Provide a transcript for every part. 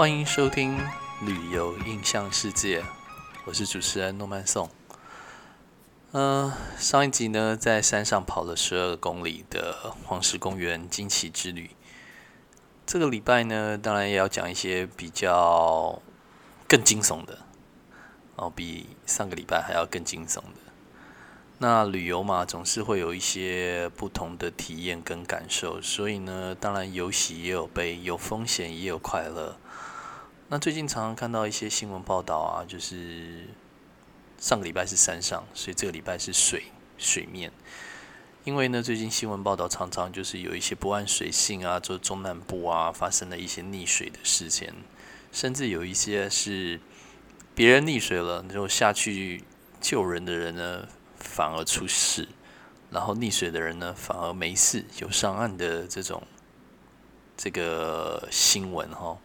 欢迎收听《旅游印象世界》，我是主持人诺曼颂。嗯，上一集呢，在山上跑了十二公里的黄石公园惊奇之旅。这个礼拜呢，当然也要讲一些比较更惊悚的哦，比上个礼拜还要更惊悚的。那旅游嘛，总是会有一些不同的体验跟感受，所以呢，当然有喜也有悲，有风险也有快乐。那最近常常看到一些新闻报道啊，就是上个礼拜是山上，所以这个礼拜是水水面。因为呢，最近新闻报道常常就是有一些不按水性啊，就中南部啊发生了一些溺水的事件，甚至有一些是别人溺水了，就下去救人的人呢。反而出事，然后溺水的人呢反而没事，有上岸的这种这个新闻哈。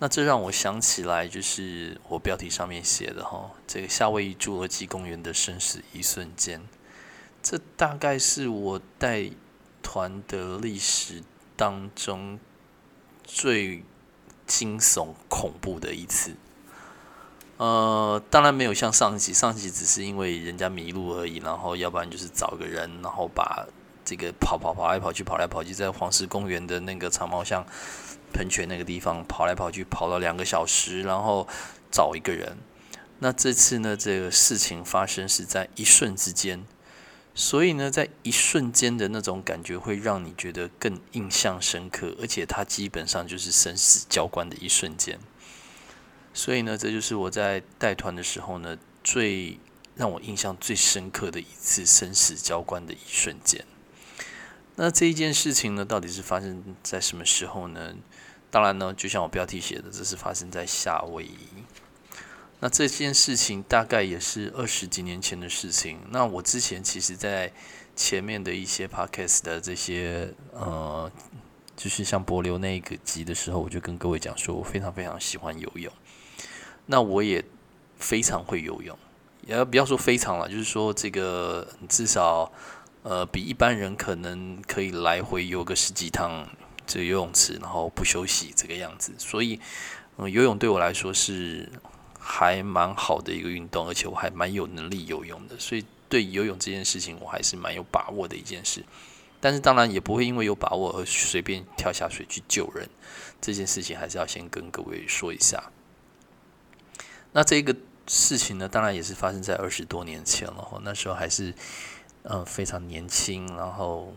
那这让我想起来，就是我标题上面写的哈，这个夏威夷侏罗纪公园的生死一瞬间。这大概是我带团的历史当中最惊悚恐怖的一次。呃，当然没有像上集，上集只是因为人家迷路而已，然后要不然就是找个人，然后把这个跑跑跑来跑去，跑来跑去，在黄石公园的那个长毛象喷泉那个地方跑来跑去，跑了两个小时，然后找一个人。那这次呢，这个事情发生是在一瞬之间，所以呢，在一瞬间的那种感觉会让你觉得更印象深刻，而且它基本上就是生死交关的一瞬间。所以呢，这就是我在带团的时候呢，最让我印象最深刻的一次生死交关的一瞬间。那这一件事情呢，到底是发生在什么时候呢？当然呢，就像我标题写的，这是发生在夏威夷。那这件事情大概也是二十几年前的事情。那我之前其实，在前面的一些 podcast 的这些呃，就是像柏流那个集的时候，我就跟各位讲说，我非常非常喜欢游泳。那我也非常会游泳，也不要说非常了，就是说这个至少呃比一般人可能可以来回游个十几趟这个游泳池，然后不休息这个样子。所以，嗯，游泳对我来说是还蛮好的一个运动，而且我还蛮有能力游泳的。所以，对游泳这件事情，我还是蛮有把握的一件事。但是，当然也不会因为有把握而随便跳下水去救人。这件事情还是要先跟各位说一下。那这个事情呢，当然也是发生在二十多年前了。那时候还是嗯非常年轻，然后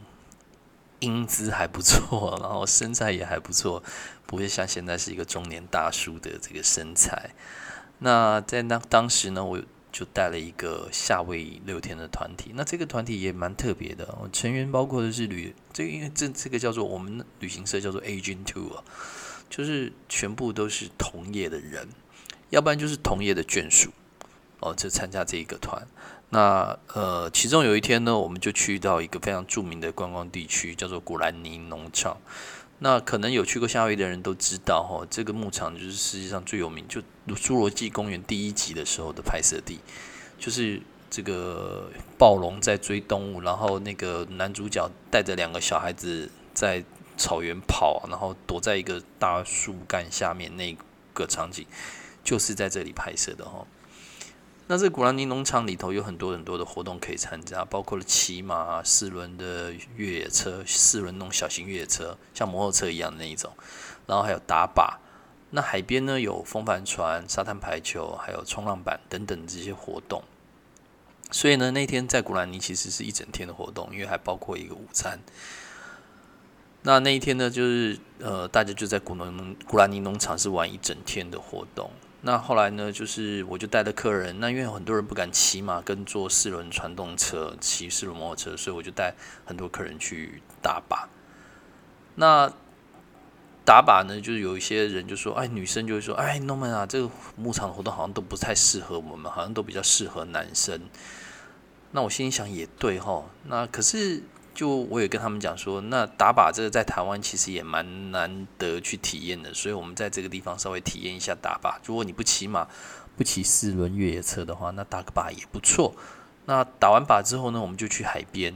英姿还不错，然后身材也还不错，不会像现在是一个中年大叔的这个身材。那在那当时呢，我就带了一个夏威夷六天的团体。那这个团体也蛮特别的，成员包括的是旅这个因为这这个叫做我们旅行社叫做 Agent Two，啊就是全部都是同业的人。要不然就是同业的眷属哦，就参加这一个团。那呃，其中有一天呢，我们就去到一个非常著名的观光地区，叫做古兰尼农场。那可能有去过夏威夷的人都知道，哈，这个牧场就是世界上最有名，就《侏罗纪公园》第一集的时候的拍摄地，就是这个暴龙在追动物，然后那个男主角带着两个小孩子在草原跑，然后躲在一个大树干下面那个场景。就是在这里拍摄的哈。那这古兰尼农场里头有很多很多的活动可以参加，包括了骑马、四轮的越野车、四轮那种小型越野车，像摩托车一样那一种，然后还有打靶。那海边呢有风帆船、沙滩排球，还有冲浪板等等这些活动。所以呢，那天在古兰尼其实是一整天的活动，因为还包括一个午餐。那那一天呢，就是呃，大家就在古农古兰尼农场是玩一整天的活动。那后来呢，就是我就带着客人，那因为很多人不敢骑马跟坐四轮传动车、骑四轮摩托车，所以我就带很多客人去打靶。那打靶呢，就是有一些人就说：“哎，女生就会说，哎，No man 啊，这个牧场的活动好像都不太适合我们，好像都比较适合男生。”那我心里想，也对哈。那可是。就我也跟他们讲说，那打靶这个在台湾其实也蛮难得去体验的，所以我们在这个地方稍微体验一下打靶。如果你不骑马、不骑四轮越野车的话，那打个靶也不错。那打完靶之后呢，我们就去海边。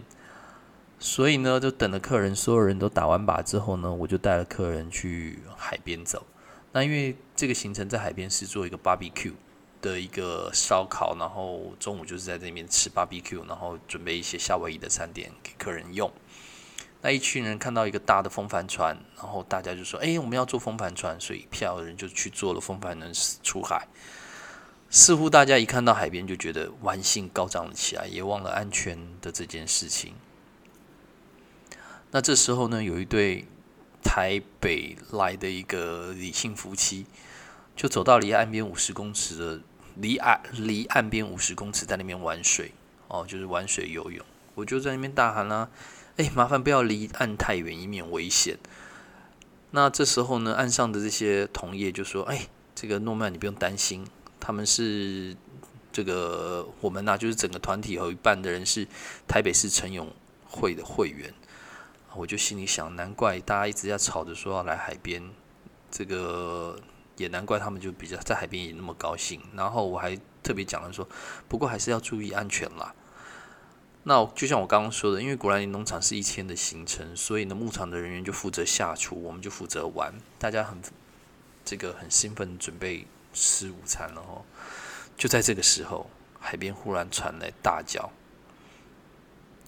所以呢，就等了客人，所有人都打完靶之后呢，我就带了客人去海边走。那因为这个行程在海边是做一个 barbecue 的一个烧烤，然后中午就是在这边吃 barbecue，然后准备一些夏威夷的餐点给客人用。那一群人看到一个大的风帆船，然后大家就说：“哎，我们要坐风帆船。”所以票的人就去坐了风帆船出海。似乎大家一看到海边就觉得玩性高涨了起来，也忘了安全的这件事情。那这时候呢，有一对台北来的一个李姓夫妻，就走到离岸边五十公尺的离岸离岸边五十公尺，在那边玩水哦，就是玩水游泳。我就在那边大喊啦。哎，麻烦不要离岸太远，以免危险。那这时候呢，岸上的这些同业就说：“哎，这个诺曼，你不用担心，他们是这个我们呐，就是整个团体有一半的人是台北市晨泳会的会员。”我就心里想，难怪大家一直在吵着说要来海边，这个也难怪他们就比较在海边也那么高兴。然后我还特别讲了说，不过还是要注意安全啦。那就像我刚刚说的，因为古兰林农场是一天的行程，所以呢，牧场的人员就负责下厨，我们就负责玩。大家很这个很兴奋，准备吃午餐了哦。就在这个时候，海边忽然传来大叫。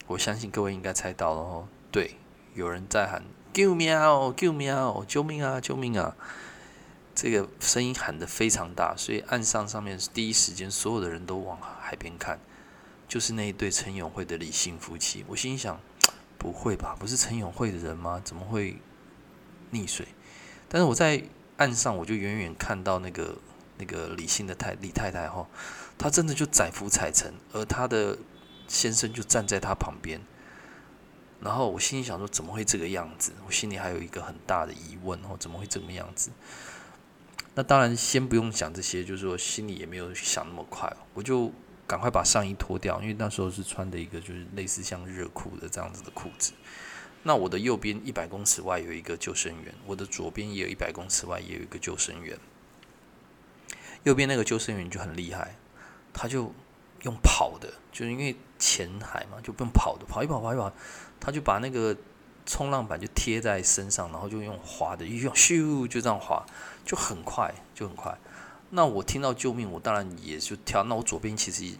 我相信各位应该猜到了哦，对，有人在喊“救命哦，救命，救命啊，救命啊！”这个声音喊得非常大，所以岸上上面第一时间所有的人都往海边看。就是那一对陈永会的李姓夫妻，我心想，不会吧？不是陈永会的人吗？怎么会溺水？但是我在岸上，我就远远看到那个那个李姓的太李太太哈，她真的就载浮载沉，而她的先生就站在她旁边。然后我心里想说，怎么会这个样子？我心里还有一个很大的疑问哦，怎么会这个样子？那当然，先不用想这些，就是说心里也没有想那么快，我就。赶快把上衣脱掉，因为那时候是穿的一个就是类似像热裤的这样子的裤子。那我的右边一百公尺外有一个救生员，我的左边也有一百公尺外也有一个救生员。右边那个救生员就很厉害，他就用跑的，就是因为浅海嘛，就不用跑的，跑一跑跑一跑，他就把那个冲浪板就贴在身上，然后就用滑的，用咻就这样滑，就很快，就很快。那我听到救命，我当然也就跳。那我左边其实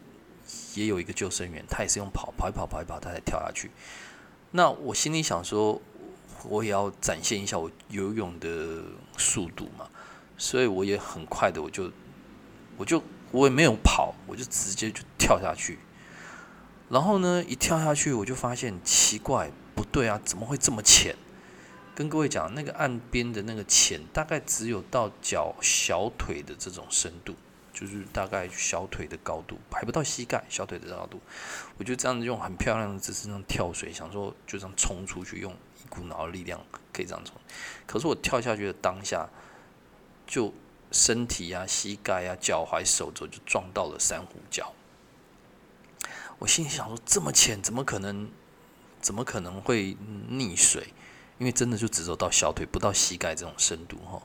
也有一个救生员，他也是用跑跑一跑跑一跑，他才跳下去。那我心里想说，我也要展现一下我游泳的速度嘛，所以我也很快的，我就我就我也没有跑，我就直接就跳下去。然后呢，一跳下去，我就发现奇怪，不对啊，怎么会这么浅？跟各位讲，那个岸边的那个浅，大概只有到脚小腿的这种深度，就是大概小腿的高度，还不到膝盖，小腿的高度。我就这样子用很漂亮的姿势，那样跳水，想说就这样冲出去，用一股脑的力量可以这样冲。可是我跳下去的当下，就身体啊、膝盖啊、脚踝、手肘就撞到了珊瑚礁。我心里想说，这么浅，怎么可能？怎么可能会溺水？因为真的就只走到小腿，不到膝盖这种深度哈。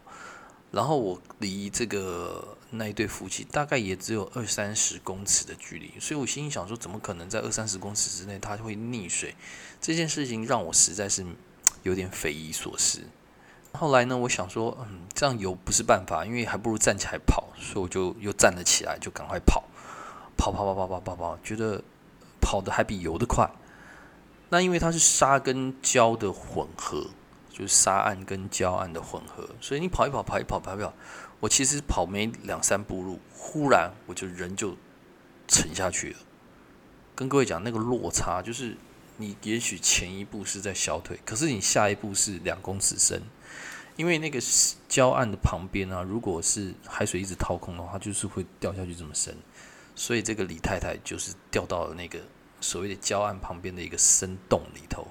然后我离这个那一对夫妻大概也只有二三十公尺的距离，所以我心里想说，怎么可能在二三十公尺之内他会溺水？这件事情让我实在是有点匪夷所思。后来呢，我想说，嗯，这样游不是办法，因为还不如站起来跑，所以我就又站了起来，就赶快跑，跑跑跑跑跑跑跑，觉得跑的还比游的快。那因为它是沙跟胶的混合，就是沙岸跟胶岸的混合，所以你跑一跑，跑一跑，跑一跑，我其实跑没两三步路，忽然我就人就沉下去了。跟各位讲，那个落差就是你也许前一步是在小腿，可是你下一步是两公尺深，因为那个礁岸的旁边啊，如果是海水一直掏空的话，就是会掉下去这么深，所以这个李太太就是掉到了那个。所谓的礁岸旁边的一个深洞里头，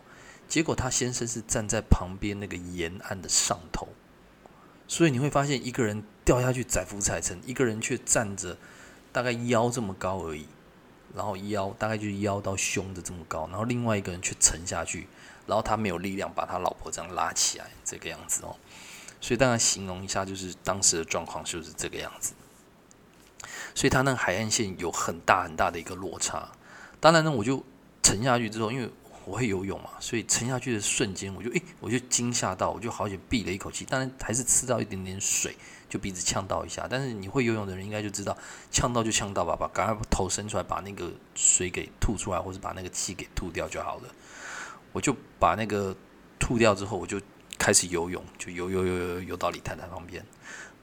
结果他先生是站在旁边那个沿岸的上头，所以你会发现一个人掉下去载浮载沉，一个人却站着大概腰这么高而已，然后腰大概就是腰到胸的这么高，然后另外一个人却沉下去，然后他没有力量把他老婆这样拉起来，这个样子哦，所以大家形容一下，就是当时的状况就是这个样子，所以他那个海岸线有很大很大的一个落差。当然呢，我就沉下去之后，因为我会游泳嘛，所以沉下去的瞬间，我就诶，我就惊吓到，我就好险闭了一口气，当然还是吃到一点点水，就鼻子呛到一下。但是你会游泳的人应该就知道，呛到就呛到吧，把赶快头伸出来，把那个水给吐出来，或者把那个气给吐掉就好了。我就把那个吐掉之后，我就开始游泳，就游游游游游到李太太旁边。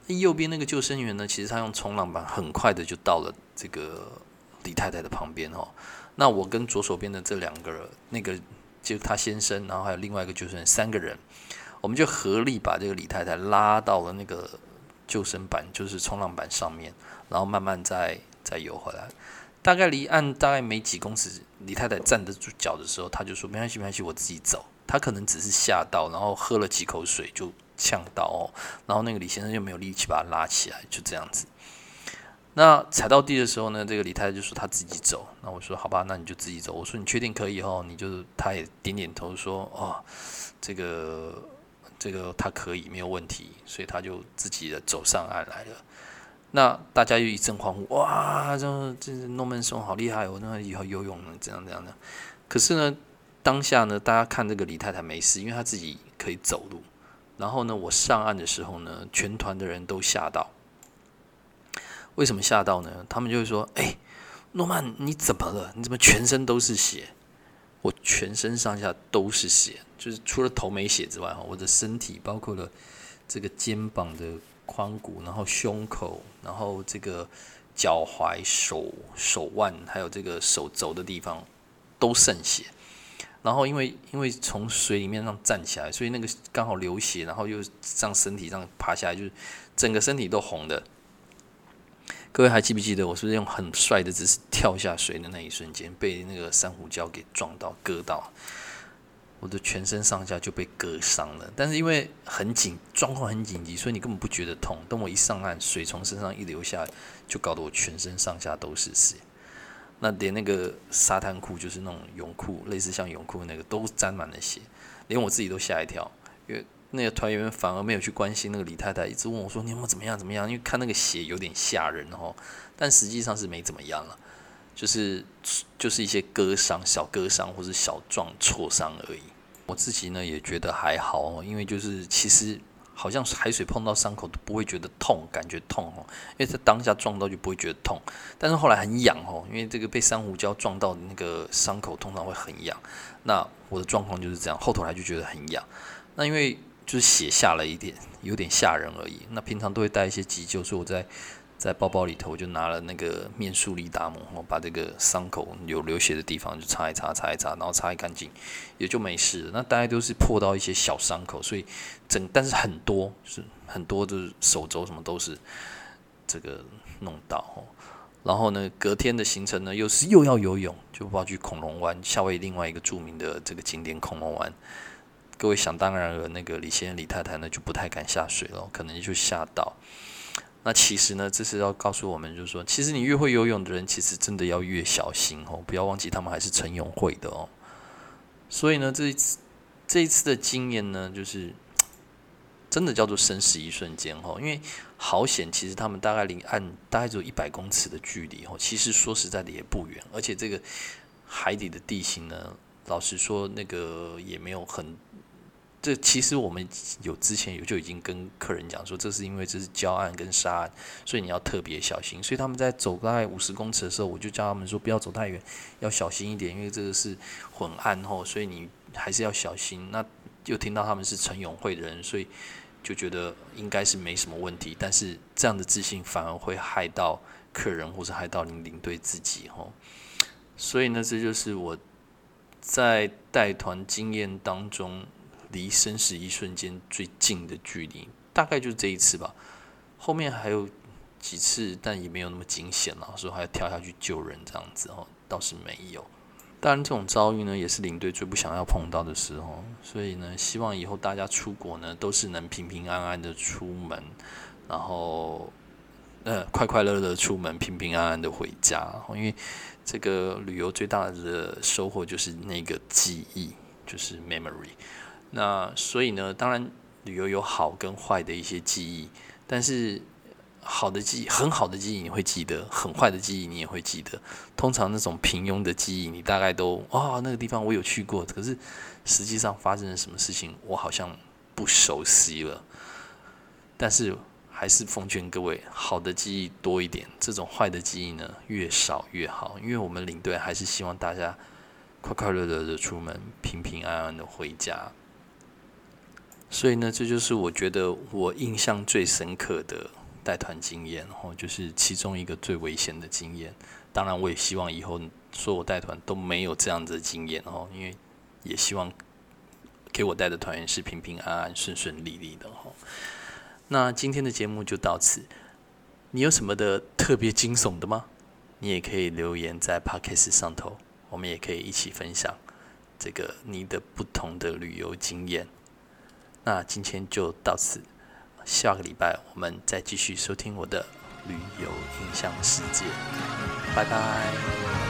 右边那个救生员呢，其实他用冲浪板很快的就到了这个李太太的旁边哦。那我跟左手边的这两个，那个就他先生，然后还有另外一个救生员，三个人，我们就合力把这个李太太拉到了那个救生板，就是冲浪板上面，然后慢慢再再游回来。大概离岸大概没几公尺，李太太站得住脚的时候，他就说：“没关系，没关系，我自己走。”他可能只是吓到，然后喝了几口水就呛到哦。然后那个李先生就没有力气把他拉起来，就这样子。那踩到地的时候呢，这个李太太就说她自己走。那我说好吧，那你就自己走。我说你确定可以哦？你就他也点点头说哦，这个这个他可以没有问题，所以他就自己的走上岸来了。那大家又一阵欢呼，哇，这这诺曼松好厉害哦，那以后游泳呢，怎样怎样的。可是呢，当下呢，大家看这个李太太没事，因为她自己可以走路。然后呢，我上岸的时候呢，全团的人都吓到。为什么吓到呢？他们就会说：“哎，诺曼，你怎么了？你怎么全身都是血？我全身上下都是血，就是除了头没血之外，我的身体包括了这个肩膀的髋骨，然后胸口，然后这个脚踝、手手腕，还有这个手肘的地方都渗血。然后因为因为从水里面上站起来，所以那个刚好流血，然后又让身体上爬下来，就是整个身体都红的。”各位还记不记得我是不是用很帅的姿势跳下水的那一瞬间，被那个珊瑚礁给撞到、割到，我的全身上下就被割伤了。但是因为很紧，状况很紧急，所以你根本不觉得痛。等我一上岸，水从身上一流下，就搞得我全身上下都是血。那连那个沙滩裤，就是那种泳裤，类似像泳裤那个，都沾满了血，连我自己都吓一跳，因为。那个团员反而没有去关心那个李太太，一直问我说：“你有没有怎么样？怎么样？”因为看那个血有点吓人哦，但实际上是没怎么样了，就是就是一些割伤、小割伤或者小撞挫伤而已。我自己呢也觉得还好哦，因为就是其实好像海水碰到伤口都不会觉得痛，感觉痛哦，因为在当下撞到就不会觉得痛，但是后来很痒哦，因为这个被珊瑚礁撞到那个伤口通常会很痒。那我的状况就是这样，后头来就觉得很痒。那因为就是血下了一点，有点吓人而已。那平常都会带一些急救，所以我在在包包里头我就拿了那个面速力达姆，我把这个伤口有流血的地方就擦一擦，擦一擦，然后擦干净，也就没事。那大概都是破到一些小伤口，所以整但是很多是很多的手肘什么都是这个弄到。然后呢，隔天的行程呢又是又要游泳，就跑去恐龙湾，夏威夷另外一个著名的这个景点恐龙湾。各位想当然了，那个李先生、李太太呢就不太敢下水了，可能就吓到。那其实呢，这是要告诉我们，就是说，其实你越会游泳的人，其实真的要越小心哦，不要忘记他们还是晨泳会的哦。所以呢，这一次这一次的经验呢，就是真的叫做生死一瞬间哦，因为好险，其实他们大概离岸大概只有一百公尺的距离哦，其实说实在的也不远，而且这个海底的地形呢，老实说，那个也没有很。这其实我们有之前有就已经跟客人讲说，这是因为这是礁岸跟沙岸，所以你要特别小心。所以他们在走大概五十公尺的时候，我就叫他们说不要走太远，要小心一点，因为这个是混岸吼，所以你还是要小心。那又听到他们是陈永会的人，所以就觉得应该是没什么问题。但是这样的自信反而会害到客人，或者害到您领队自己吼。所以呢，这就是我在带团经验当中。离生死一瞬间最近的距离，大概就是这一次吧。后面还有几次，但也没有那么惊险了，说还要跳下去救人这样子哦，倒是没有。当然，这种遭遇呢，也是领队最不想要碰到的时候。所以呢，希望以后大家出国呢，都是能平平安安的出门，然后呃，快快乐乐出门，平平安安的回家。因为这个旅游最大的收获就是那个记忆，就是 memory。那所以呢，当然旅游有好跟坏的一些记忆，但是好的记忆，很好的记忆你会记得，很坏的记忆你也会记得。通常那种平庸的记忆，你大概都啊那个地方我有去过，可是实际上发生了什么事情，我好像不熟悉了。但是还是奉劝各位，好的记忆多一点，这种坏的记忆呢越少越好，因为我们领队还是希望大家快快乐乐的出门，平平安安的回家。所以呢，这就是我觉得我印象最深刻的带团经验，然后就是其中一个最危险的经验。当然，我也希望以后说我带团都没有这样子的经验哦，因为也希望给我带的团员是平平安安、顺顺利利的哦。那今天的节目就到此，你有什么的特别惊悚的吗？你也可以留言在 Podcast 上头，我们也可以一起分享这个你的不同的旅游经验。那今天就到此，下个礼拜我们再继续收听我的旅游印象世界，拜拜。